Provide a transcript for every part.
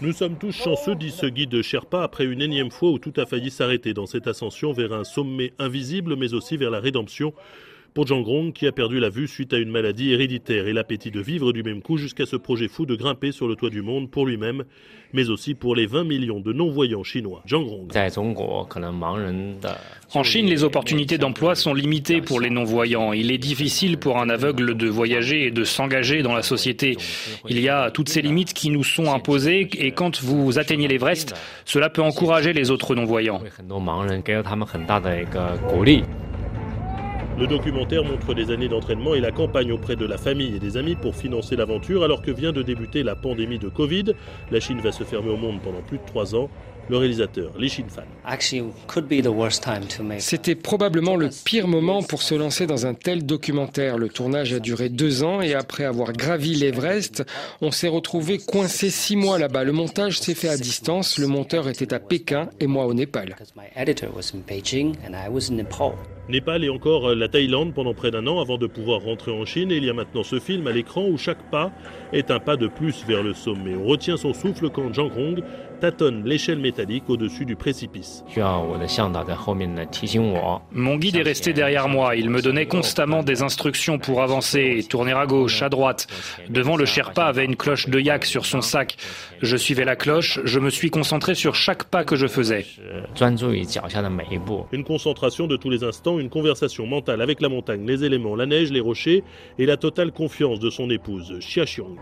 Nous sommes tous chanceux, dit ce guide Sherpa, après une énième fois où tout a failli s'arrêter dans cette ascension vers un sommet invisible, mais aussi vers la rédemption. Pour Zhang Rong, qui a perdu la vue suite à une maladie héréditaire et l'appétit de vivre du même coup jusqu'à ce projet fou de grimper sur le toit du monde pour lui-même, mais aussi pour les 20 millions de non-voyants chinois. Zhang Rong. En Chine, les opportunités d'emploi sont limitées pour les non-voyants. Il est difficile pour un aveugle de voyager et de s'engager dans la société. Il y a toutes ces limites qui nous sont imposées et quand vous atteignez l'Everest, cela peut encourager les autres non-voyants. Le documentaire montre les années d'entraînement et la campagne auprès de la famille et des amis pour financer l'aventure alors que vient de débuter la pandémie de Covid. La Chine va se fermer au monde pendant plus de trois ans. Le réalisateur, Li Shinfan. C'était probablement le pire moment pour se lancer dans un tel documentaire. Le tournage a duré deux ans et après avoir gravi l'Everest, on s'est retrouvé coincé six mois là-bas. Le montage s'est fait à distance. Le monteur était à Pékin et moi au Népal. Népal et encore la Thaïlande pendant près d'un an avant de pouvoir rentrer en Chine. Il y a maintenant ce film à l'écran où chaque pas est un pas de plus vers le sommet. On retient son souffle quand Zhang Rong tâtonne l'échelle métallique au-dessus du précipice. Mon guide est resté derrière moi. Il me donnait constamment des instructions pour avancer, tourner à gauche, à droite. Devant le Sherpa avait une cloche de yak sur son sac. Je suivais la cloche, je me suis concentré sur chaque pas que je faisais. Une concentration de tous les instants, une conversation mentale avec la montagne, les éléments, la neige, les rochers et la totale confiance de son épouse, Xia Xiong.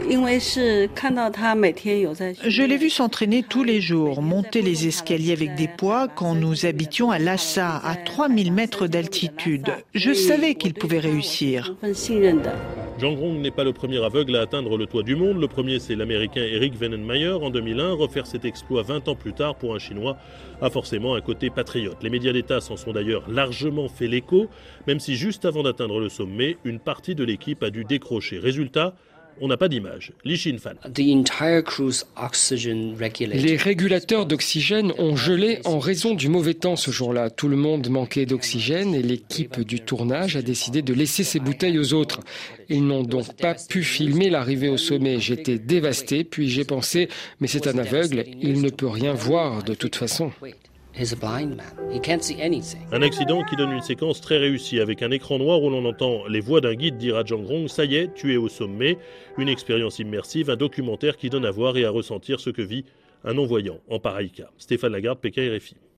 Je l'ai vu s'entraîner tous les jours, monter les escaliers avec des poids quand nous habitions à Lhasa, à 3000 mètres d'altitude. Je savais qu'il pouvait réussir. Zhang Rong n'est pas le premier aveugle à atteindre le toit du monde. Le premier, c'est l'américain Eric Wennenmayer en 2001. Refaire cet exploit 20 ans plus tard pour un Chinois a forcément un côté patriote. Les médias d'État s'en sont d'ailleurs largement fait l'écho, même si juste avant d'atteindre le sommet, une partie de l'équipe a dû décrocher. Résultat, on n'a pas d'image. Li Shinfan. Les régulateurs d'oxygène ont gelé en raison du mauvais temps ce jour-là. Tout le monde manquait d'oxygène et l'équipe du tournage a décidé de laisser ses bouteilles aux autres. Ils n'ont donc pas pu filmer l'arrivée au sommet. J'étais dévasté, puis j'ai pensé, mais c'est un aveugle, il ne peut rien voir de toute façon. Un accident qui donne une séquence très réussie avec un écran noir où l'on entend les voix d'un guide dire à Zhang Rong Ça y est, tu es au sommet. Une expérience immersive, un documentaire qui donne à voir et à ressentir ce que vit un non-voyant en pareil cas. Stéphane Lagarde, Pékin RFI.